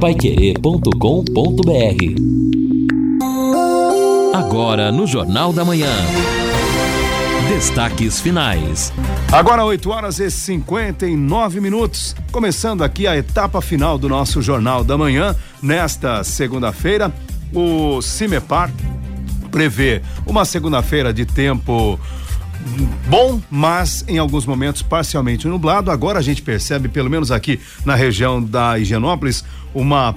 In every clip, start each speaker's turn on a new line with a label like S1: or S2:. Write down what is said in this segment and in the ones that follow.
S1: Paiquerê.com.br Agora no Jornal da Manhã. Destaques finais.
S2: Agora 8 horas e 59 minutos. Começando aqui a etapa final do nosso Jornal da Manhã. Nesta segunda-feira, o CIMEPAR prevê uma segunda-feira de tempo bom, mas em alguns momentos parcialmente nublado. Agora a gente percebe, pelo menos aqui na região da Higienópolis, uma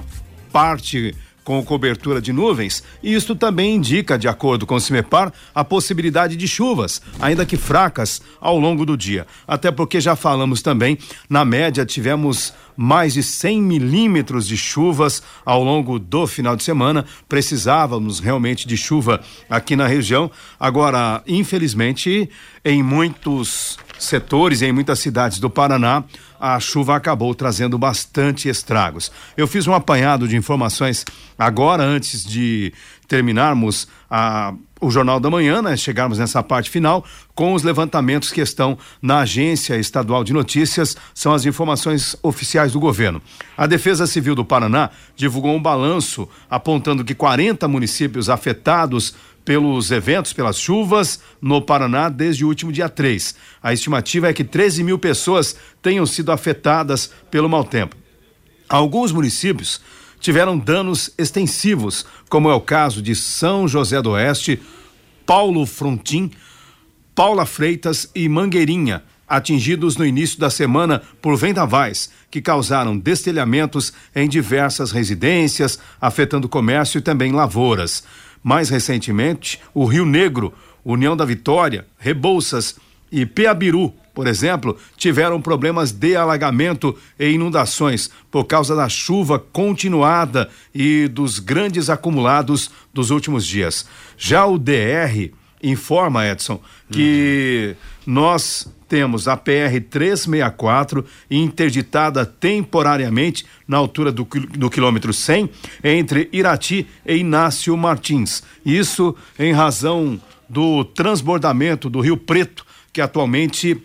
S2: parte com cobertura de nuvens, e isto também indica, de acordo com o CIMEPAR, a possibilidade de chuvas, ainda que fracas, ao longo do dia. Até porque já falamos também, na média tivemos mais de 100 milímetros de chuvas ao longo do final de semana. Precisávamos realmente de chuva aqui na região. Agora, infelizmente, em muitos setores, em muitas cidades do Paraná, a chuva acabou trazendo bastante estragos. Eu fiz um apanhado de informações agora, antes de terminarmos a, o Jornal da Manhã, né? Chegarmos nessa parte final, com os levantamentos que estão na Agência Estadual de Notícias, são as informações oficiais do governo. A Defesa Civil do Paraná divulgou um balanço apontando que 40 municípios afetados pelos eventos, pelas chuvas no Paraná desde o último dia 3. A estimativa é que 13 mil pessoas tenham sido afetadas pelo mau tempo. Alguns municípios tiveram danos extensivos, como é o caso de São José do Oeste, Paulo Frontin, Paula Freitas e Mangueirinha, atingidos no início da semana por vendavais que causaram destelhamentos em diversas residências, afetando comércio e também lavouras. Mais recentemente, o Rio Negro, União da Vitória, Rebouças e Peabiru, por exemplo, tiveram problemas de alagamento e inundações por causa da chuva continuada e dos grandes acumulados dos últimos dias. Já o DR informa, Edson, que uhum. nós temos a PR 364 interditada temporariamente na altura do, do quilômetro 100 entre Irati e Inácio Martins. Isso em razão do transbordamento do Rio Preto, que atualmente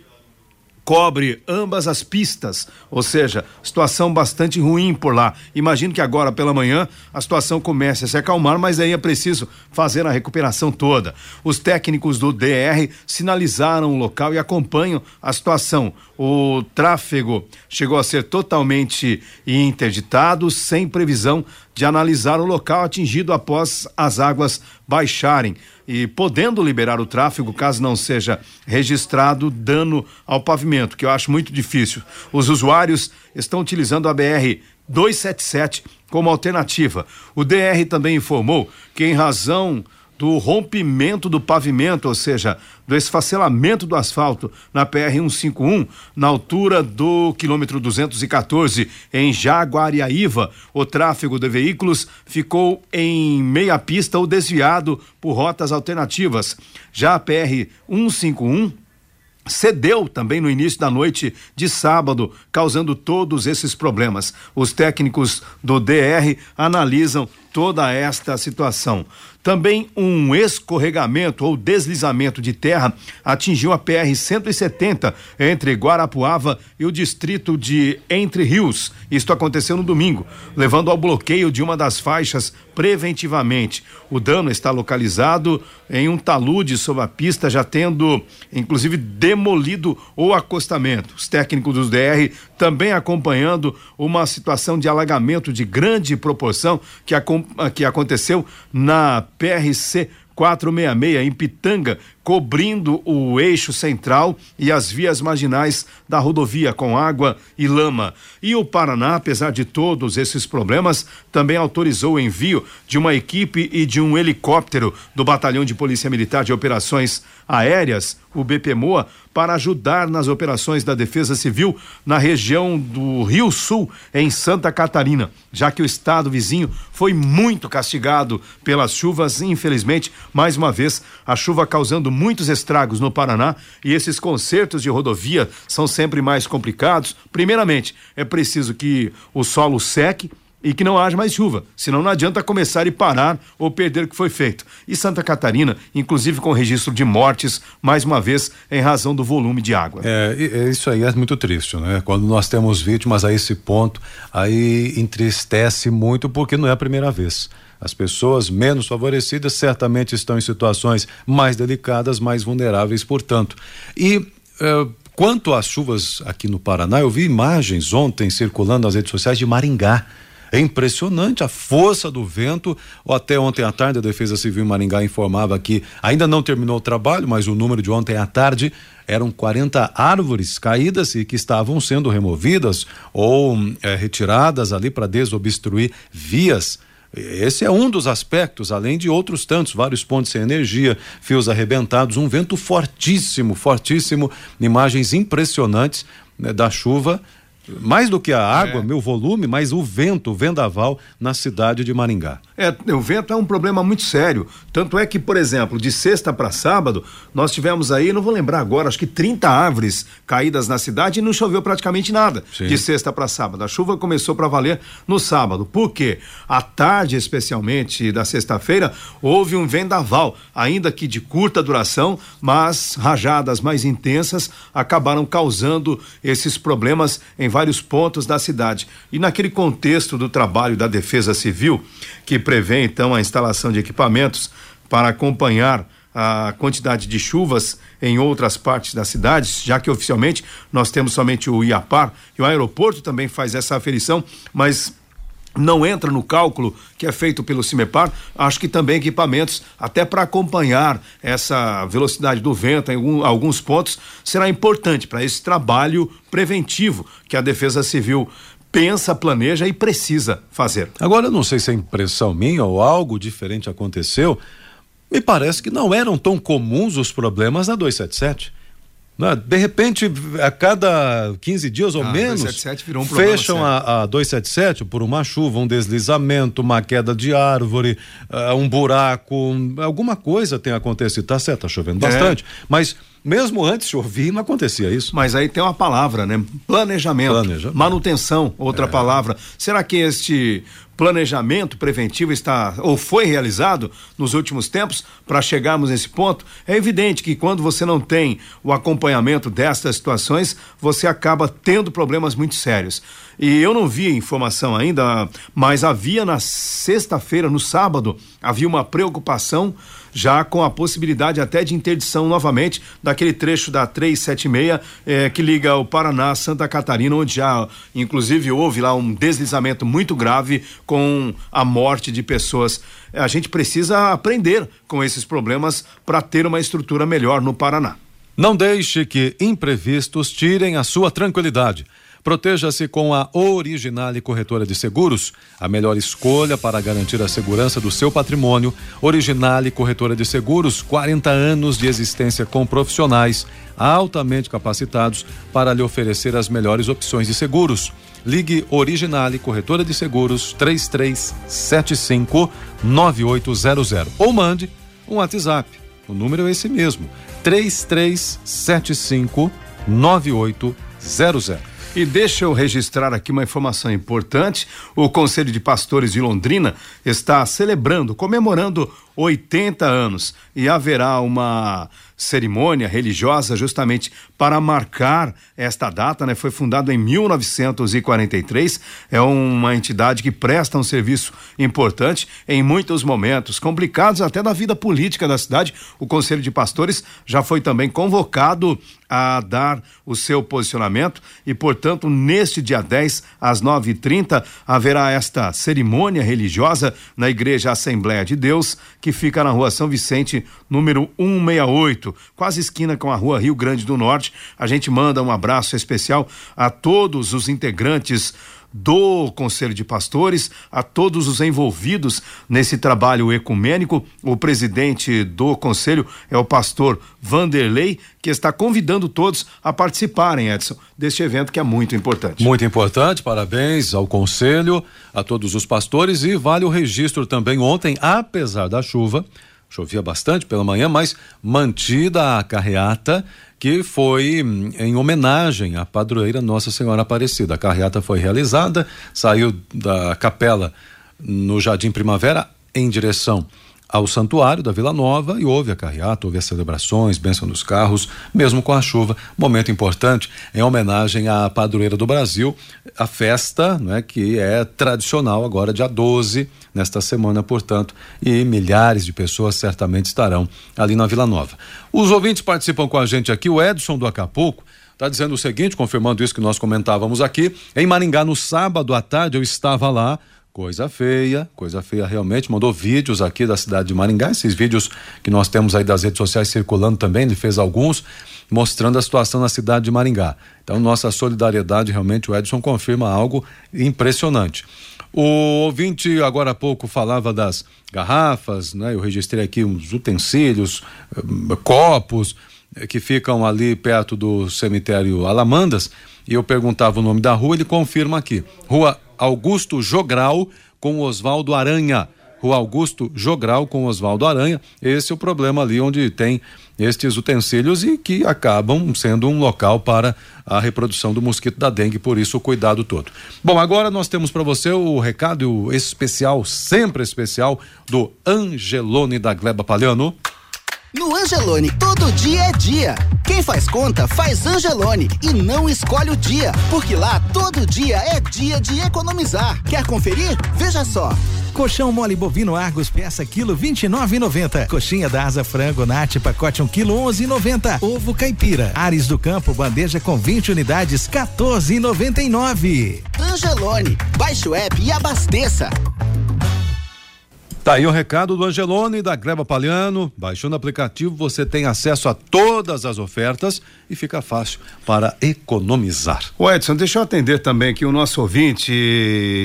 S2: cobre ambas as pistas, ou seja, situação bastante ruim por lá. Imagino que agora pela manhã a situação comece a se acalmar, mas aí é preciso fazer a recuperação toda. Os técnicos do DR sinalizaram o local e acompanham a situação. O tráfego chegou a ser totalmente interditado, sem previsão de analisar o local atingido após as águas baixarem e podendo liberar o tráfego caso não seja registrado dano ao pavimento, que eu acho muito difícil. Os usuários estão utilizando a BR 277 como alternativa. O DR também informou que em razão do rompimento do pavimento, ou seja, do esfacelamento do asfalto na PR 151, na altura do quilômetro 214 em Jaguariaíva, o tráfego de veículos ficou em meia pista ou desviado por rotas alternativas. Já a PR 151 cedeu também no início da noite de sábado, causando todos esses problemas. Os técnicos do DR analisam toda esta situação. Também um escorregamento ou deslizamento de terra atingiu a PR 170 entre Guarapuava e o distrito de Entre Rios. Isto aconteceu no domingo, levando ao bloqueio de uma das faixas preventivamente. O dano está localizado em um talude sobre a pista, já tendo inclusive demolido o acostamento. Os técnicos do DR também acompanhando uma situação de alagamento de grande proporção que, que aconteceu na PRC 466 em Pitanga, cobrindo o eixo central e as vias marginais da rodovia com água e lama. E o Paraná, apesar de todos esses problemas, também autorizou o envio de uma equipe e de um helicóptero do Batalhão de Polícia Militar de Operações Aéreas, o BPMOA, para ajudar nas operações da Defesa Civil na região do Rio Sul, em Santa Catarina, já que o estado vizinho foi muito castigado pelas chuvas, infelizmente, mais uma vez, a chuva causando muitos estragos no Paraná e esses consertos de rodovia são sempre mais complicados. Primeiramente, é preciso que o solo seque e que não haja mais chuva, senão não adianta começar e parar ou perder o que foi feito. E Santa Catarina, inclusive com registro de mortes, mais uma vez, em razão do volume de água.
S3: É, isso aí é muito triste, né? Quando nós temos vítimas a esse ponto, aí entristece muito porque não é a primeira vez. As pessoas menos favorecidas certamente estão em situações mais delicadas, mais vulneráveis, portanto. E uh, quanto às chuvas aqui no Paraná, eu vi imagens ontem circulando nas redes sociais de Maringá. É impressionante a força do vento. Até ontem à tarde, a Defesa Civil em Maringá informava que ainda não terminou o trabalho, mas o número de ontem à tarde eram 40 árvores caídas e que estavam sendo removidas ou é, retiradas ali para desobstruir vias. Esse é um dos aspectos, além de outros tantos, vários pontos sem energia, fios arrebentados, um vento fortíssimo, fortíssimo, imagens impressionantes né, da chuva mais do que a água, é. meu volume, mas o vento, o vendaval na cidade de Maringá.
S2: É, o vento é um problema muito sério. Tanto é que, por exemplo, de sexta para sábado, nós tivemos aí, não vou lembrar agora, acho que 30 árvores caídas na cidade e não choveu praticamente nada. Sim. De sexta para sábado. A chuva começou para valer no sábado. Por quê? À tarde, especialmente da sexta-feira, houve um vendaval, ainda que de curta duração, mas rajadas mais intensas acabaram causando esses problemas em vários pontos da cidade. E naquele contexto do trabalho da Defesa Civil, que prevê então a instalação de equipamentos para acompanhar a quantidade de chuvas em outras partes da cidade, já que oficialmente nós temos somente o IAPAR e o aeroporto também faz essa aferição, mas não entra no cálculo que é feito pelo CIMEPAR, acho que também equipamentos, até para acompanhar essa velocidade do vento em alguns pontos, será importante para esse trabalho preventivo que a Defesa Civil pensa, planeja e precisa fazer.
S3: Agora, eu não sei se é impressão minha ou algo diferente aconteceu, me parece que não eram tão comuns os problemas na 277. Né? De repente, a cada 15 dias ou ah, menos, 277 virou um fecham a, a 277 por uma chuva, um deslizamento, uma queda de árvore, uh, um buraco, um, alguma coisa tem acontecido. Tá certo, tá chovendo é. bastante, mas mesmo antes chovia não acontecia isso.
S2: Mas aí tem uma palavra, né? Planejamento. Planejamento. Manutenção, outra é. palavra. Será que este planejamento preventivo está ou foi realizado nos últimos tempos para chegarmos nesse ponto, é evidente que quando você não tem o acompanhamento destas situações, você acaba tendo problemas muito sérios. E eu não vi informação ainda, mas havia na sexta-feira, no sábado, havia uma preocupação já com a possibilidade até de interdição novamente daquele trecho da 376 eh, que liga o Paraná a Santa Catarina, onde já inclusive houve lá um deslizamento muito grave com a morte de pessoas. A gente precisa aprender com esses problemas para ter uma estrutura melhor no Paraná.
S3: Não deixe que imprevistos tirem a sua tranquilidade. Proteja-se com a Originale Corretora de Seguros, a melhor escolha para garantir a segurança do seu patrimônio. Originale Corretora de Seguros, 40 anos de existência com profissionais altamente capacitados para lhe oferecer as melhores opções de seguros. Ligue Originale Corretora de Seguros 3375 9800 ou mande um WhatsApp. O número é esse mesmo: 3375 9800.
S2: E deixa eu registrar aqui uma informação importante. O Conselho de Pastores de Londrina está celebrando, comemorando 80 anos e haverá uma cerimônia religiosa justamente para marcar esta data, né? Foi fundado em 1943, é uma entidade que presta um serviço importante em muitos momentos complicados até da vida política da cidade. O Conselho de Pastores já foi também convocado a dar o seu posicionamento e, portanto, neste dia 10 às 9h30 haverá esta cerimônia religiosa na Igreja Assembleia de Deus, que fica na rua São Vicente, número 168, quase esquina com a rua Rio Grande do Norte. A gente manda um abraço especial a todos os integrantes do Conselho de Pastores, a todos os envolvidos nesse trabalho ecumênico. O presidente do Conselho é o pastor Vanderlei, que está convidando todos a participarem, Edson, deste evento que é muito importante.
S3: Muito importante, parabéns ao Conselho, a todos os pastores e vale o registro também ontem, apesar da chuva, chovia bastante pela manhã, mas mantida a carreata que foi hum, em homenagem à padroeira Nossa Senhora Aparecida. A carreata foi realizada, saiu da capela no Jardim Primavera em direção ao santuário da Vila Nova e houve a carreata, houve as celebrações, bênção dos carros, mesmo com a chuva. Momento importante em homenagem à padroeira do Brasil, a festa, né, que é tradicional agora, dia 12, nesta semana, portanto, e milhares de pessoas certamente estarão ali na Vila Nova. Os ouvintes participam com a gente aqui, o Edson do Acapulco. Está dizendo o seguinte, confirmando isso que nós comentávamos aqui. Em Maringá, no sábado à tarde, eu estava lá Coisa feia, coisa feia realmente. Mandou vídeos aqui da cidade de Maringá, esses vídeos que nós temos aí das redes sociais circulando também, ele fez alguns, mostrando a situação na cidade de Maringá. Então, nossa solidariedade, realmente, o Edson confirma algo impressionante. O ouvinte agora há pouco falava das garrafas, né? Eu registrei aqui uns utensílios, eh, copos eh, que ficam ali perto do cemitério Alamandas e eu perguntava o nome da rua, ele confirma aqui. Rua Augusto Jogral com Oswaldo Aranha. Rua Augusto Jogral com Oswaldo Aranha. Esse é o problema ali onde tem estes utensílios e que acabam sendo um local para a reprodução do mosquito da dengue, por isso o cuidado todo. Bom, agora nós temos para você o recado especial, sempre especial, do Angelone da Gleba Palhano.
S4: No Angelone, todo dia é dia. Quem faz conta, faz Angelone e não escolhe o dia, porque lá todo dia é dia de economizar. Quer conferir? Veja só.
S5: Colchão mole bovino Argos peça quilo 29,90. Coxinha da asa frango Nat pacote 1 um quilo 11,90. Ovo caipira Ares do Campo bandeja com 20 unidades 14,99.
S4: Angelone, baixe o app e abasteça.
S3: Tá aí o recado do Angelone da Greva Palhano. Baixando o aplicativo, você tem acesso a todas as ofertas e fica fácil para economizar.
S2: O Edson, deixa eu atender também aqui o nosso ouvinte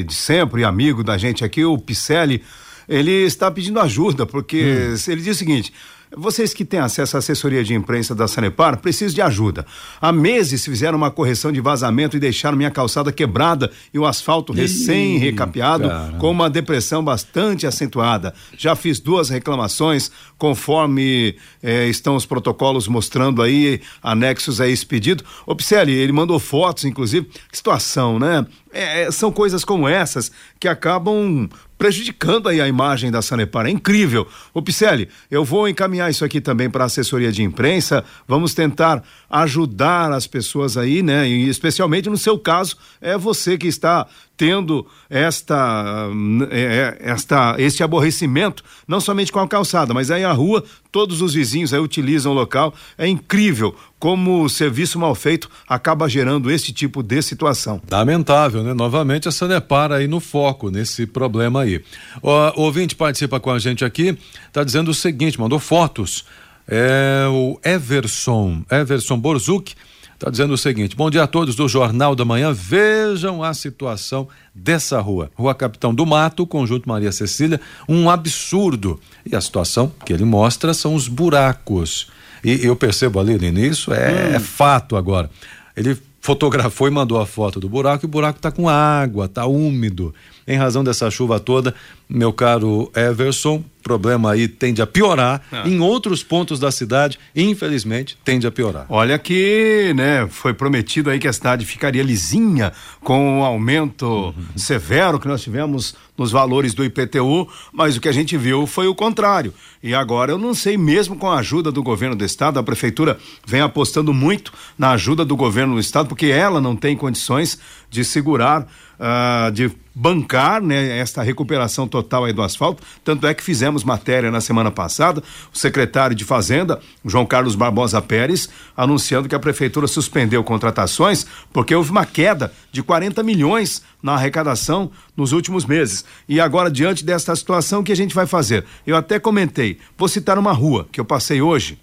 S2: de sempre, amigo da gente aqui, o Picelli. Ele está pedindo ajuda, porque hum. ele diz o seguinte: vocês que têm acesso à assessoria de imprensa da Sanepar precisam de ajuda. Há meses fizeram uma correção de vazamento e deixaram minha calçada quebrada e o asfalto recém-recapeado com uma depressão bastante acentuada. Já fiz duas reclamações, conforme eh, estão os protocolos mostrando aí, anexos a esse pedido. O Picelli, ele mandou fotos, inclusive. Que situação, né? É, é, são coisas como essas que acabam prejudicando aí a imagem da Sanepar. É incrível. O Picelli, eu vou encaminhar isso aqui também para a assessoria de imprensa. Vamos tentar ajudar as pessoas aí, né? E especialmente no seu caso, é você que está tendo esta, é, é, esta, este aborrecimento, não somente com a calçada, mas aí a rua, todos os vizinhos aí utilizam o local. É incrível como o serviço mal feito acaba gerando esse tipo de situação.
S3: Lamentável, né? Novamente a Sanepar aí no foco, nesse problema aí. O, ouvinte participa com a gente aqui, está dizendo o seguinte, mandou fotos. É o Everson, Everson Borzuk, Está dizendo o seguinte: bom dia a todos do Jornal da Manhã. Vejam a situação dessa rua. Rua Capitão do Mato, Conjunto Maria Cecília. Um absurdo. E a situação que ele mostra são os buracos. E eu percebo ali no início, é, hum. é fato agora. Ele fotografou e mandou a foto do buraco e o buraco está com água, está úmido. Em razão dessa chuva toda, meu caro Everson, problema aí tende a piorar. Ah. Em outros pontos da cidade, infelizmente, tende a piorar.
S2: Olha que, né, foi prometido aí que a cidade ficaria lisinha com o aumento uhum. severo que nós tivemos nos valores do IPTU, mas o que a gente viu foi o contrário. E agora eu não sei, mesmo com a ajuda do governo do estado, a prefeitura vem apostando muito na ajuda do governo do estado, porque ela não tem condições de segurar uh, de bancar né, esta recuperação total aí do asfalto. Tanto é que fizemos matéria na semana passada, o secretário de Fazenda, João Carlos Barbosa Pérez, anunciando que a prefeitura suspendeu contratações porque houve uma queda de 40 milhões na arrecadação nos últimos meses. E agora, diante desta situação, o que a gente vai fazer? Eu até comentei, vou citar uma rua que eu passei hoje,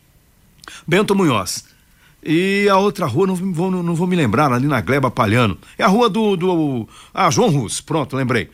S2: Bento Munhoz. E a outra rua, não vou, não, vou me lembrar, ali na Gleba Palhano. É a rua do. do ah, João Rus, pronto, lembrei.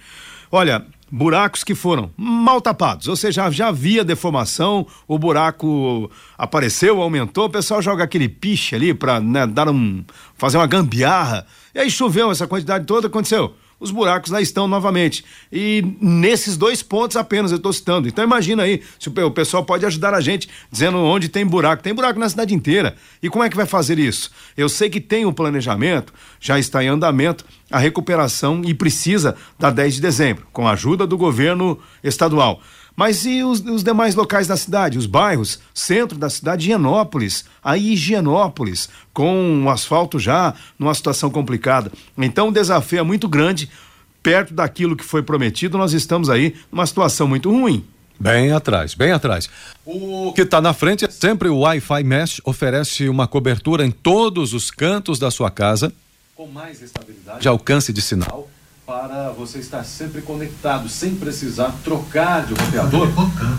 S2: Olha, buracos que foram mal tapados, ou seja, já havia deformação, o buraco apareceu, aumentou, o pessoal joga aquele piche ali para né, dar um fazer uma gambiarra. E aí choveu essa quantidade toda, aconteceu. Os buracos lá estão novamente. E nesses dois pontos apenas eu estou citando. Então imagina aí, se o pessoal pode ajudar a gente dizendo onde tem buraco. Tem buraco na cidade inteira. E como é que vai fazer isso? Eu sei que tem um planejamento, já está em andamento a recuperação e precisa da 10 de dezembro, com a ajuda do governo estadual. Mas e os, os, demais locais da cidade, os bairros, centro da cidade, Higienópolis, aí Higienópolis, com o asfalto já numa situação complicada. Então o desafio é muito grande, perto daquilo que foi prometido, nós estamos aí numa situação muito ruim.
S3: Bem atrás, bem atrás. O que está na frente é sempre o Wi-Fi Mesh, oferece uma cobertura em todos os cantos da sua casa, com mais estabilidade de alcance de sinal para você estar sempre conectado, sem precisar trocar de roteador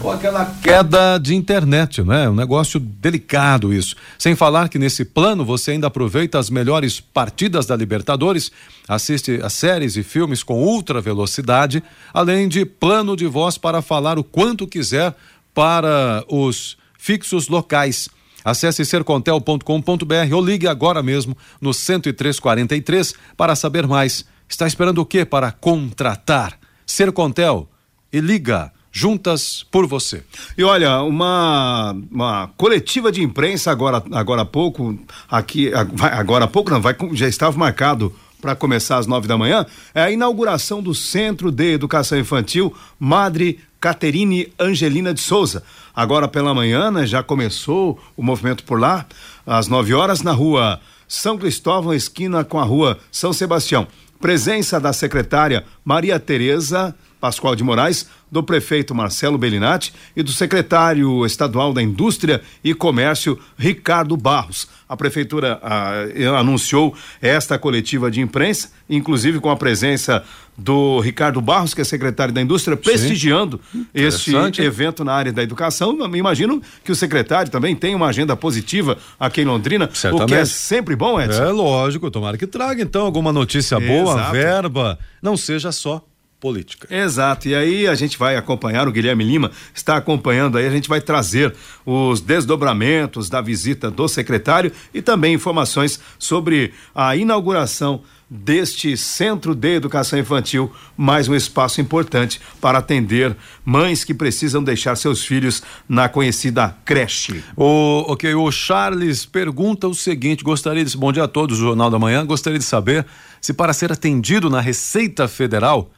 S3: ou aquela queda de internet, né? Um negócio delicado isso. Sem falar que nesse plano você ainda aproveita as melhores partidas da Libertadores, assiste a séries e filmes com ultra velocidade, além de plano de voz para falar o quanto quiser para os fixos locais. Acesse sercontel.com.br ou ligue agora mesmo no 10343 para saber mais. Está esperando o que para contratar? Sercontel e liga juntas por você.
S2: E olha, uma, uma coletiva de imprensa agora agora há pouco aqui agora há pouco não vai já estava marcado para começar às nove da manhã é a inauguração do Centro de Educação Infantil Madre Caterine Angelina de Souza. Agora pela manhã né, já começou o movimento por lá às nove horas na rua São Cristóvão esquina com a rua São Sebastião. Presença da secretária Maria Tereza Pascoal de Moraes, do prefeito Marcelo Bellinati e do secretário estadual da Indústria e Comércio, Ricardo Barros. A prefeitura ah, anunciou esta coletiva de imprensa, inclusive com a presença do Ricardo Barros, que é secretário da Indústria, prestigiando este evento na área da educação. Imagino que o secretário também tem uma agenda positiva aqui em Londrina, Certamente. o que é sempre bom, Edson.
S3: É lógico, tomara que traga então alguma notícia boa, Exato. verba, não seja só política.
S2: Exato. E aí a gente vai acompanhar, o Guilherme Lima está acompanhando aí, a gente vai trazer os desdobramentos da visita do secretário e também informações sobre a inauguração deste Centro de Educação Infantil, mais um espaço importante para atender mães que precisam deixar seus filhos na conhecida creche.
S3: O, ok, o Charles pergunta o seguinte: gostaria de. Bom dia a todos, o Jornal da Manhã. Gostaria de saber se para ser atendido na Receita Federal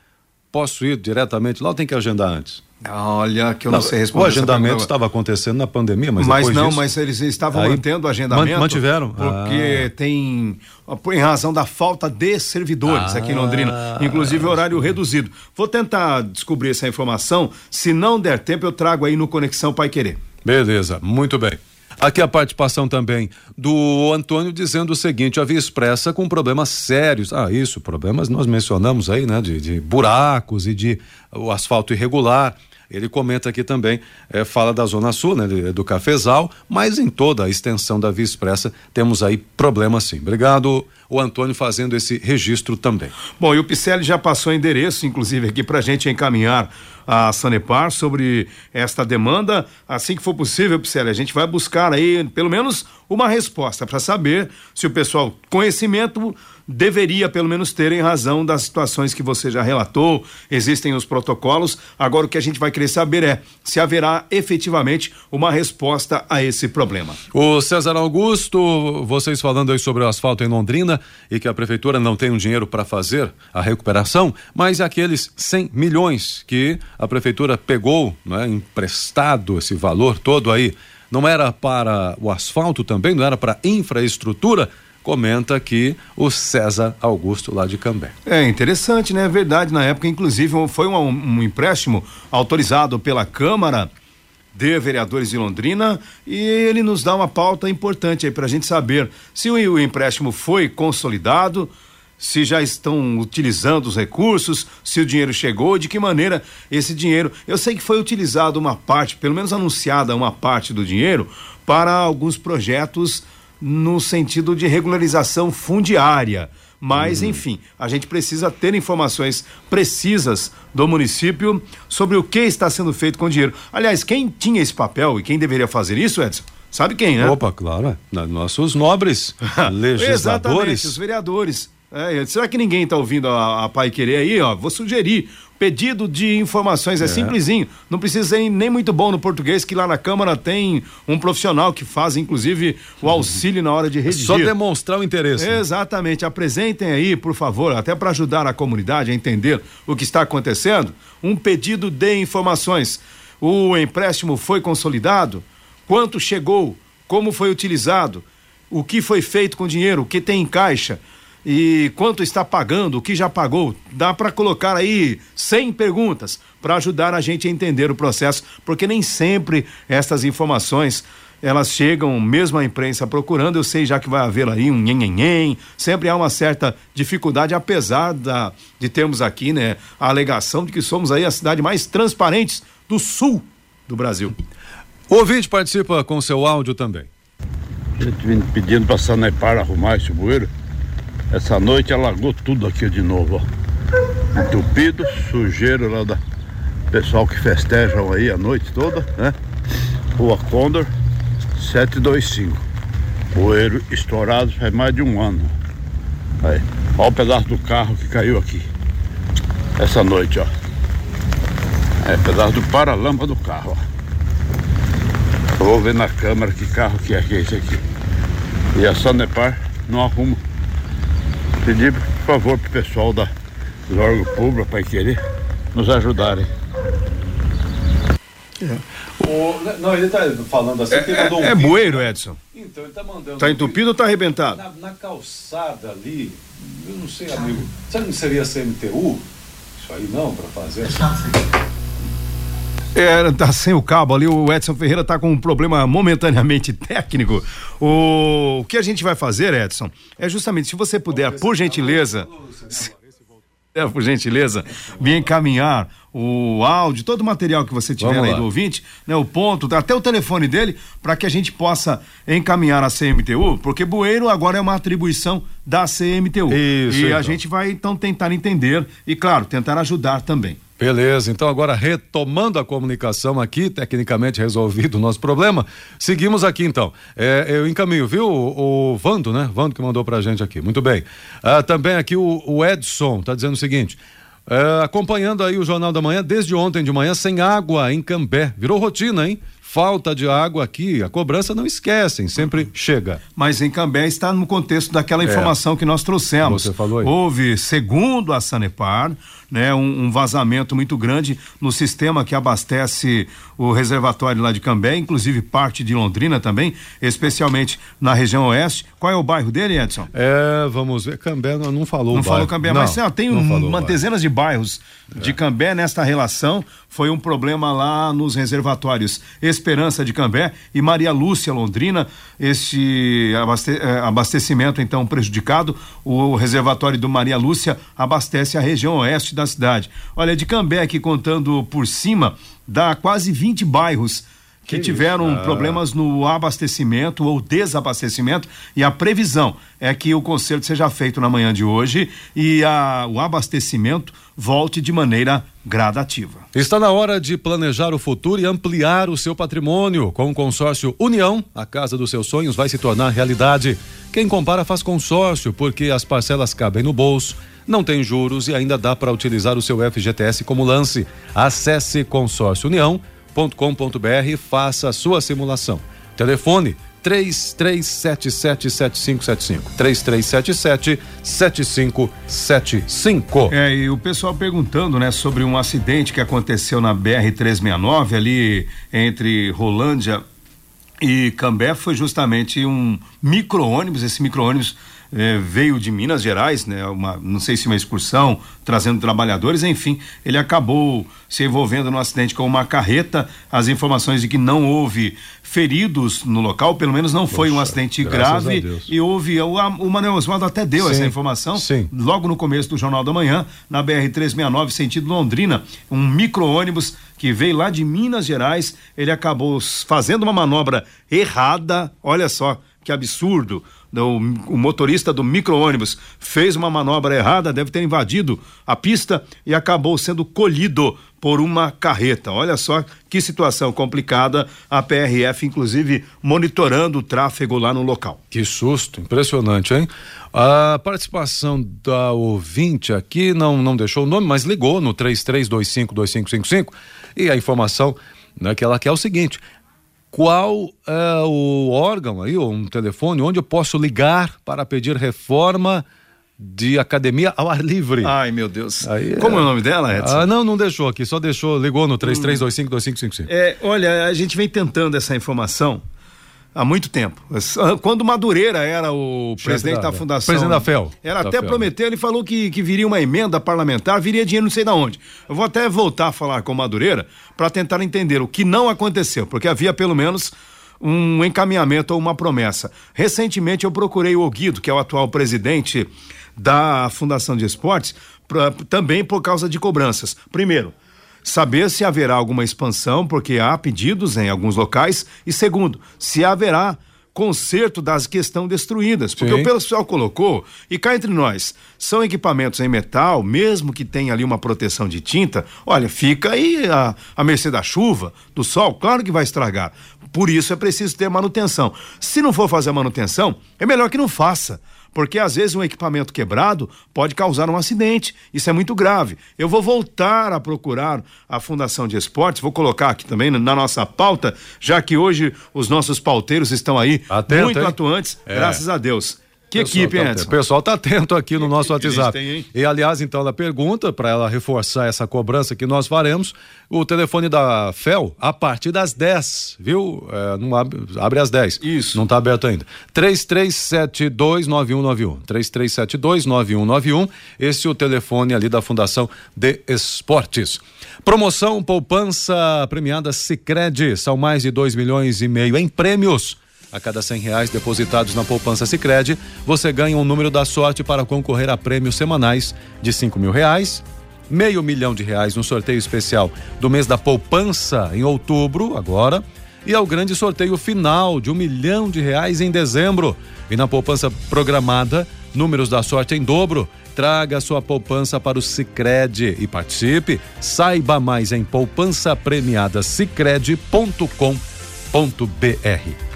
S3: posso ir diretamente lá ou tem que agendar antes?
S2: Olha, que eu não, não sei responder.
S3: O agendamento estava acontecendo na pandemia, mas
S2: Mas não,
S3: disso,
S2: mas eles estavam aí, mantendo o agendamento.
S3: Mantiveram?
S2: Porque ah. tem. Em razão da falta de servidores ah. aqui em Londrina. Inclusive horário reduzido. Vou tentar descobrir essa informação. Se não der tempo, eu trago aí no Conexão Pai Querer.
S3: Beleza, muito bem. Aqui a participação também do Antônio dizendo o seguinte: a Via Expressa com problemas sérios. Ah, isso, problemas nós mencionamos aí, né? De, de buracos e de o asfalto irregular. Ele comenta aqui também, é, fala da Zona Sul, né, do Cafezal, mas em toda a extensão da Via Expressa temos aí problemas sim. Obrigado, o Antônio, fazendo esse registro também.
S2: Bom, e o Picelli já passou endereço, inclusive, aqui para a gente encaminhar a Sanepar sobre esta demanda. Assim que for possível, Picelli, a gente vai buscar aí pelo menos uma resposta para saber se o pessoal conhecimento deveria pelo menos ter em razão das situações que você já relatou, existem os protocolos. Agora o que a gente vai querer saber é se haverá efetivamente uma resposta a esse problema.
S3: O César Augusto, vocês falando aí sobre o asfalto em Londrina e que a prefeitura não tem um dinheiro para fazer a recuperação, mas aqueles 100 milhões que a prefeitura pegou, né, emprestado esse valor todo aí, não era para o asfalto também, não era para infraestrutura? comenta aqui o César Augusto lá de Cambé.
S2: É interessante, né? É verdade, na época, inclusive, foi um, um empréstimo autorizado pela Câmara de Vereadores de Londrina e ele nos dá uma pauta importante aí para a gente saber se o, empréstimo foi consolidado, se já estão utilizando os recursos, se o dinheiro chegou, de que maneira esse dinheiro. Eu sei que foi utilizado uma parte, pelo menos anunciada uma parte do dinheiro, para alguns projetos no sentido de regularização fundiária. Mas, uhum. enfim, a gente precisa ter informações precisas do município sobre o que está sendo feito com o dinheiro. Aliás, quem tinha esse papel e quem deveria fazer isso, Edson? Sabe quem, né?
S3: Opa, claro. É. Nossos nobres legisladores.
S2: Exatamente, os vereadores. É, será que ninguém está ouvindo a, a Pai Querer aí, ó? Vou sugerir. Pedido de informações é, é, simplesinho. Não precisa ser nem muito bom no português, que lá na Câmara tem um profissional que faz, inclusive, o auxílio na hora de redigir. É
S3: só demonstrar o interesse.
S2: Exatamente. Apresentem aí, por favor, até para ajudar a comunidade a entender o que está acontecendo, um pedido de informações. O empréstimo foi consolidado? Quanto chegou? Como foi utilizado? O que foi feito com o dinheiro? O que tem em caixa? E quanto está pagando, o que já pagou. Dá para colocar aí 100 perguntas para ajudar a gente a entender o processo, porque nem sempre estas informações elas chegam mesmo à imprensa procurando, eu sei já que vai haver aí um nhenhenhen, sempre há uma certa dificuldade, apesar da, de termos aqui, né, a alegação de que somos aí a cidade mais transparente do sul do Brasil.
S3: O ouvinte participa com seu áudio também.
S6: A gente vem pedindo para a Sanepar arrumar esse bueiro, essa noite alagou tudo aqui de novo, ó. Entupido, sujeira lá da pessoal que festejam aí a noite toda, né? Rua Condor, 725. Poeiro estourado faz mais de um ano. Aí, olha o pedaço do carro que caiu aqui. Essa noite, ó. É, pedaço do paralama do carro, ó. Vou ver na câmera que carro que é que é esse aqui. E a Sanepar não arruma pedir, por favor, pro pessoal da, do órgão público para querer nos ajudarem.
S3: É. O, não, ele está falando assim que
S2: é,
S3: um
S2: é, é bueiro, Edson.
S3: Então, ele está mandando.
S2: Está entupido ou está arrebentado?
S3: Na, na, calçada ali, eu não sei, amigo. Será que não seria CMTU? Isso aí não, para fazer?
S2: É, tá sem o cabo ali, o Edson Ferreira tá com um problema momentaneamente técnico. O, o que a gente vai fazer, Edson, é justamente, se você puder, por gentileza, se, é, por gentileza, me encaminhar o áudio, todo o material que você tiver aí do ouvinte, né, o ponto, até o telefone dele, para que a gente possa encaminhar a CMTU, porque Bueiro agora é uma atribuição da CMTU. Isso, e então. a gente vai então tentar entender e, claro, tentar ajudar também.
S3: Beleza, então agora retomando a comunicação aqui, tecnicamente resolvido o nosso problema, seguimos aqui então. É, eu encaminho, viu? O, o, Vando, né? Vando que mandou pra gente aqui. Muito bem. Ah, também aqui o, o Edson tá dizendo o seguinte. É, acompanhando aí o Jornal da Manhã desde ontem de manhã, sem água em Cambé. Virou rotina, hein? Falta de água aqui, a cobrança não esquecem, sempre chega.
S2: Mas em Cambé está no contexto daquela é. informação é. que nós trouxemos.
S3: Você falou aí.
S2: Houve, segundo a Sanepar, né, um, um, vazamento muito grande no sistema que abastece o reservatório lá de Cambé, inclusive parte de Londrina também, especialmente na região oeste. Qual é o bairro dele, Edson?
S3: É, vamos ver, Cambé não, não falou
S2: Não falou Cambé, não, mas ó, tem um, uma dezenas de bairros é. de Cambé nesta relação. Foi um problema lá nos reservatórios Esperança de Cambé e Maria Lúcia Londrina. Abaste é, abastecimento então prejudicado. O reservatório do Maria Lúcia abastece a região oeste da cidade. Olha, de Cambé aqui contando por cima, dá quase 20 bairros que, que tiveram ah. problemas no abastecimento ou desabastecimento e a previsão é que o conserto seja feito na manhã de hoje e a, o abastecimento volte de maneira gradativa.
S3: Está na hora de planejar o futuro e ampliar o seu patrimônio. Com o consórcio União, a casa dos seus sonhos vai se tornar realidade. Quem compara faz consórcio, porque as parcelas cabem no bolso não tem juros e ainda dá para utilizar o seu FGTS como lance. Acesse consórciounião.com.br e faça a sua simulação. Telefone 33777575. 33777575.
S2: É, e o pessoal perguntando, né, sobre um acidente que aconteceu na BR 369 ali entre Rolândia e Cambé foi justamente um micro-ônibus, esse micro-ônibus é, veio de Minas Gerais, né? Uma, não sei se uma excursão, trazendo trabalhadores, enfim, ele acabou se envolvendo num acidente com uma carreta. As informações de que não houve feridos no local, pelo menos não foi Poxa, um acidente grave. E houve, o, o Manuel Oswaldo até deu sim, essa informação
S3: sim.
S2: logo no começo do Jornal da Manhã, na BR 369, sentido Londrina, um micro-ônibus que veio lá de Minas Gerais, ele acabou fazendo uma manobra errada, olha só, que absurdo. O, motorista do micro-ônibus fez uma manobra errada, deve ter invadido a pista e acabou sendo colhido por uma carreta. Olha só que situação complicada. A PRF, inclusive, monitorando o tráfego lá no local.
S3: Que susto, impressionante, hein? A participação da ouvinte aqui não, não deixou o nome, mas ligou no 33252555 e a informação né, que ela quer é o seguinte: qual é o órgão aí, ou um telefone, onde eu posso ligar para pedir reforma de academia ao ar livre.
S2: Ai, meu Deus. Aí, Como é... é o nome dela, Edson?
S3: Ah, não, não deixou aqui, só deixou, ligou no 33252555.
S2: É, olha, a gente vem tentando essa informação há muito tempo. Quando Madureira era o Chefe presidente da, da, fundação.
S3: Presidente da FEL.
S2: Ela até FEL. prometeu, ele falou que, que viria uma emenda parlamentar, viria dinheiro não sei de onde. Eu vou até voltar a falar com Madureira para tentar entender o que não aconteceu, porque havia pelo menos um encaminhamento ou uma promessa. Recentemente eu procurei o Guido, que é o atual presidente da Fundação de Esportes, pra, também por causa de cobranças. Primeiro, saber se haverá alguma expansão, porque há pedidos em alguns locais, e segundo, se haverá conserto das que estão destruídas, porque Sim. o pessoal colocou, e cá entre nós, são equipamentos em metal, mesmo que tenha ali uma proteção de tinta, olha, fica aí a, a mercê da chuva, do sol, claro que vai estragar. Por isso é preciso ter manutenção. Se não for fazer manutenção, é melhor que não faça porque às vezes um equipamento quebrado pode causar um acidente. Isso é muito grave. Eu vou voltar a procurar a Fundação de Esportes, vou colocar aqui também na nossa pauta, já que hoje os nossos pauteiros estão aí Atento, muito hein? atuantes, é. graças a Deus. Que equipe,
S3: tá,
S2: Edson?
S3: O pessoal tá atento aqui no nosso WhatsApp. E aliás, então, ela pergunta para ela reforçar essa cobrança que nós faremos, o telefone da FEL a partir das 10, viu? É, não abre, abre às 10.
S2: Isso.
S3: Não tá aberto ainda. 33729191. 33729191. Esse é o telefone ali da Fundação de Esportes. Promoção poupança premiada Sicredi, são mais de 2 milhões e meio em prêmios. A cada cem reais depositados na poupança Sicredi, você ganha um número da sorte para concorrer a prêmios semanais de cinco mil reais, meio milhão de reais no sorteio especial do mês da poupança em outubro, agora, e ao grande sorteio final de um milhão de reais em dezembro. E na poupança programada, números da sorte em dobro. Traga sua poupança para o Sicredi e participe. Saiba mais em poupançapremiadasicredi.com.br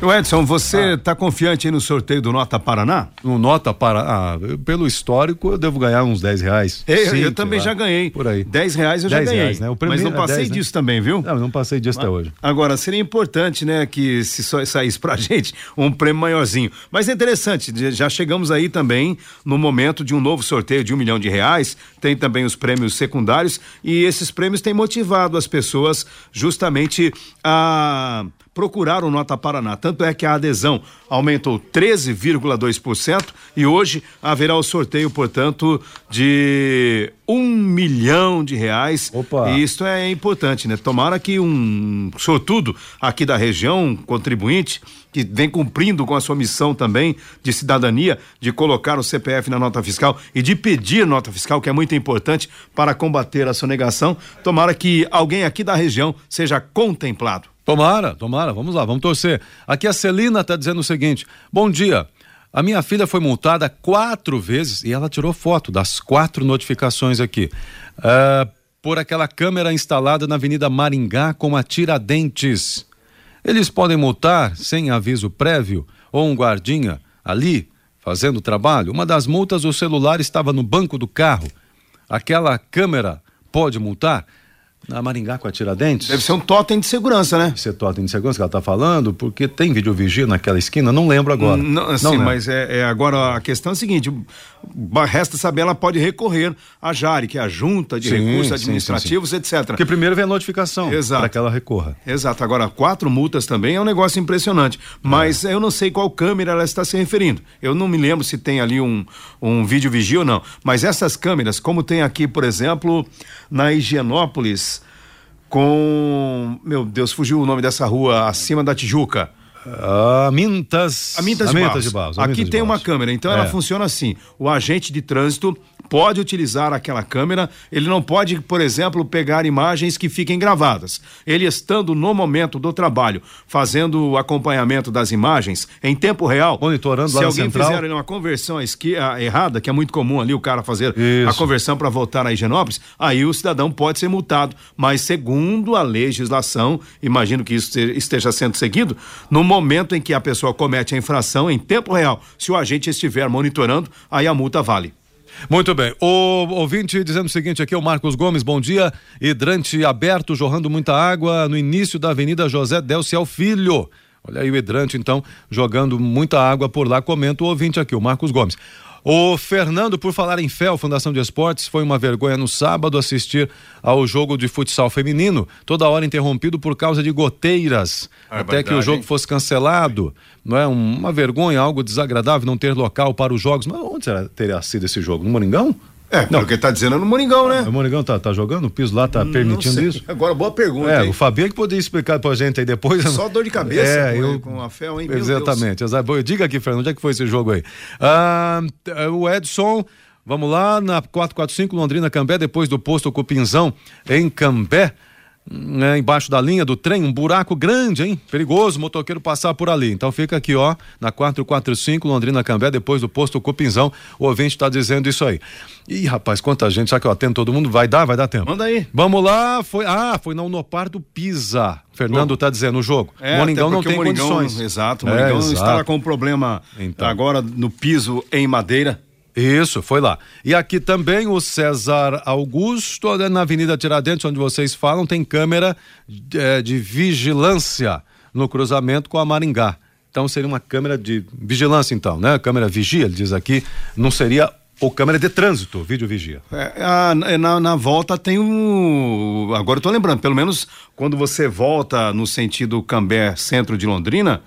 S3: o
S2: Edson, você está ah. confiante no sorteio do Nota Paraná?
S3: No Nota Paraná, ah, pelo histórico eu devo ganhar uns 10 reais.
S2: Eu, Sim, eu também lá. já ganhei.
S3: Por aí.
S2: 10 reais eu 10 já ganhei. Reais, né? mas não passei 10, né? disso né? também, viu?
S3: Não, não passei disso Mas, até hoje.
S2: Agora, seria importante, né, que se só saísse pra gente um prêmio maiorzinho. Mas é interessante, já chegamos aí também no momento de um novo sorteio de um milhão de reais, tem também os prêmios secundários e esses prêmios têm motivado as pessoas justamente a procurar o Nota Paraná. Tanto é que a adesão aumentou 13,2% e hoje haverá o sorteio, portanto, de um milhão de reais.
S3: Opa.
S2: E isso é importante, né? Tomara que um sortudo aqui da região, um contribuinte, que vem cumprindo com a sua missão também de cidadania, de colocar o CPF na nota fiscal e de pedir nota fiscal, que é muito importante para combater a sonegação. Tomara que alguém aqui da região seja contemplado.
S3: Tomara, tomara, vamos lá, vamos torcer. Aqui a Celina está dizendo o seguinte: bom dia. A minha filha foi multada quatro vezes e ela tirou foto das quatro notificações aqui. Uh, por aquela câmera instalada na Avenida Maringá com a Tiradentes. Eles podem multar sem aviso prévio ou um guardinha ali fazendo trabalho. Uma das multas, o celular estava no banco do carro. Aquela câmera pode multar? Na Maringá com a Tiradentes?
S2: Deve ser um totem de segurança, né? Deve
S3: ser totem de segurança que ela está falando, porque tem vídeo vigia naquela esquina, não lembro agora.
S2: Não,
S3: não
S2: sim, lembro. mas é, é, agora a questão é a seguinte: resta saber, ela pode recorrer à JARE, que é a Junta de sim, Recursos Administrativos, sim, etc.
S3: Porque primeiro vem a notificação para que ela recorra.
S2: Exato. Agora, quatro multas também é um negócio impressionante. Mas é. eu não sei qual câmera ela está se referindo. Eu não me lembro se tem ali um, um vídeo vigia ou não. Mas essas câmeras, como tem aqui, por exemplo, na Higienópolis com. Meu Deus, fugiu o nome dessa rua acima da Tijuca.
S3: A Mintas.
S2: A Mintas, de, Barros.
S3: de Barros.
S2: Aqui tem uma
S3: Barros.
S2: câmera, então
S3: É.
S2: ela funciona assim: o agente de trânsito pode utilizar aquela câmera, ele não pode, por exemplo, pegar imagens que fiquem gravadas. Ele estando no momento do trabalho, fazendo o acompanhamento das imagens em tempo real,
S3: Monitorando
S2: se
S3: lá
S2: alguém
S3: central.
S2: fizer uma conversão esqui- à errada, que é muito comum ali o cara fazer
S3: Isso.
S2: a conversão para voltar a Higienópolis, aí o cidadão pode ser multado. Mas segundo a legislação, imagino que isso te- esteja sendo seguido, no momento em que a pessoa comete a infração em tempo real, se o agente estiver monitorando, aí a multa vale.
S3: Muito bem. O ouvinte dizendo o seguinte aqui, o Marcos Gomes, bom dia. Hidrante aberto, jorrando muita água no início da Avenida José Delciel Filho. Olha aí o hidrante, então, jogando muita água por lá, comenta o ouvinte aqui, o Marcos Gomes. O Fernando, por falar em FEL, Fundação de Esportes, foi uma vergonha no sábado assistir ao jogo de futsal feminino, toda hora interrompido por causa de goteiras,
S2: É
S3: até que o
S2: verdade,
S3: jogo
S2: hein?
S3: fosse cancelado. Não é Um- uma vergonha, algo desagradável não ter local para os jogos. Mas onde será, teria sido esse jogo? No Moringão?
S2: É, pelo que ele tá dizendo é no Moringão, né?
S3: O Moringão tá, tá jogando? O piso lá tá permitindo
S2: Não sei.
S3: isso?
S2: Agora, boa pergunta.
S3: É,
S2: hein?
S3: o Fabinho que poderia explicar pra gente aí depois.
S2: Só dor de cabeça
S3: É, eu...
S2: com a Fel, hein?
S3: Exatamente. exato. Diga aqui, Fernando, onde é que foi esse jogo aí? Ah, o Edson, vamos lá, na 445 Londrina Cambé, depois do posto Cupinzão em Cambé. Né, embaixo da linha do trem, um buraco grande, hein? Perigoso o motoqueiro passar por ali. Então fica aqui, ó, na 445 Londrina Cambé, depois do posto Cupinzão. O ouvinte está dizendo isso aí. Ih, rapaz, quanta gente, será que eu atendo todo mundo? Vai dar, vai dar tempo.
S2: Manda aí.
S3: Vamos lá, foi. Ah, foi na Unopar do Pisa. Fernando está dizendo o jogo.
S2: É,
S3: Moringão não tem
S2: Moringão,
S3: condições.
S2: Exato, o
S3: É,
S2: Moringão
S3: exato.
S2: está com um problema
S3: Então.
S2: agora no piso em madeira.
S3: Isso, foi lá. E aqui também o César Augusto, né, na Avenida Tiradentes, onde vocês falam, tem câmera eh, de vigilância no cruzamento com a Maringá. Então seria uma câmera de vigilância, então, né? Câmera vigia, ele diz aqui, não seria ou câmera de trânsito, vídeo vigia.
S2: É, a- na, na volta tem um. Agora eu tô lembrando, pelo menos quando você volta no sentido Cambé, centro de Londrina.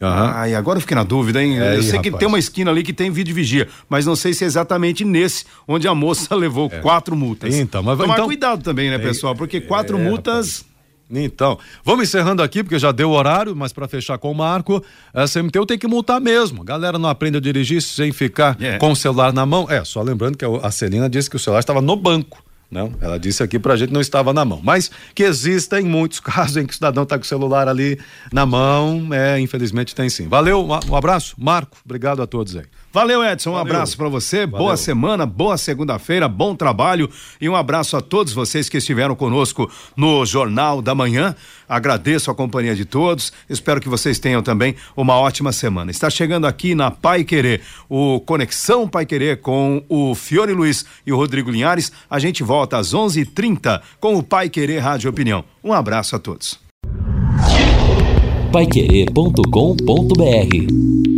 S3: Aham.
S2: Ai, agora eu fiquei na dúvida, hein?
S3: É
S2: eu
S3: aí,
S2: sei que
S3: rapaz.
S2: tem uma esquina ali que tem vídeo vigia, mas não sei se é exatamente nesse onde a moça levou quatro multas.
S3: Então, mas
S2: Tomar
S3: então-
S2: cuidado também, né, pessoal? Porque quatro
S3: É,
S2: multas.
S3: Então, vamos encerrando aqui, porque já deu o horário, mas para fechar com o Marco, a CMTU tem que multar mesmo. Galera não aprende a dirigir sem ficar
S2: É.
S3: com o celular na mão. É, só lembrando que a Celina disse que o celular estava no banco. Não, ela disse aqui pra gente que não estava na mão. Mas que existem muitos casos em que o cidadão tá com o celular ali na mão. É, infelizmente tem sim. Valeu, um abraço. Marco, obrigado a todos aí.
S2: Valeu, Edson. Um abraço pra você. Boa semana, boa segunda-feira, bom trabalho e um abraço a todos vocês que estiveram conosco no Jornal da Manhã. Agradeço a companhia de todos. Espero que vocês tenham também uma ótima semana. Está chegando aqui na Pai Querer, o Conexão Pai Querer com o Fiore Luiz e o Rodrigo Linhares. A gente volta às 11:30 com o Pai Querer Rádio Opinião. Um abraço a todos.
S1: Paiquerê.com.br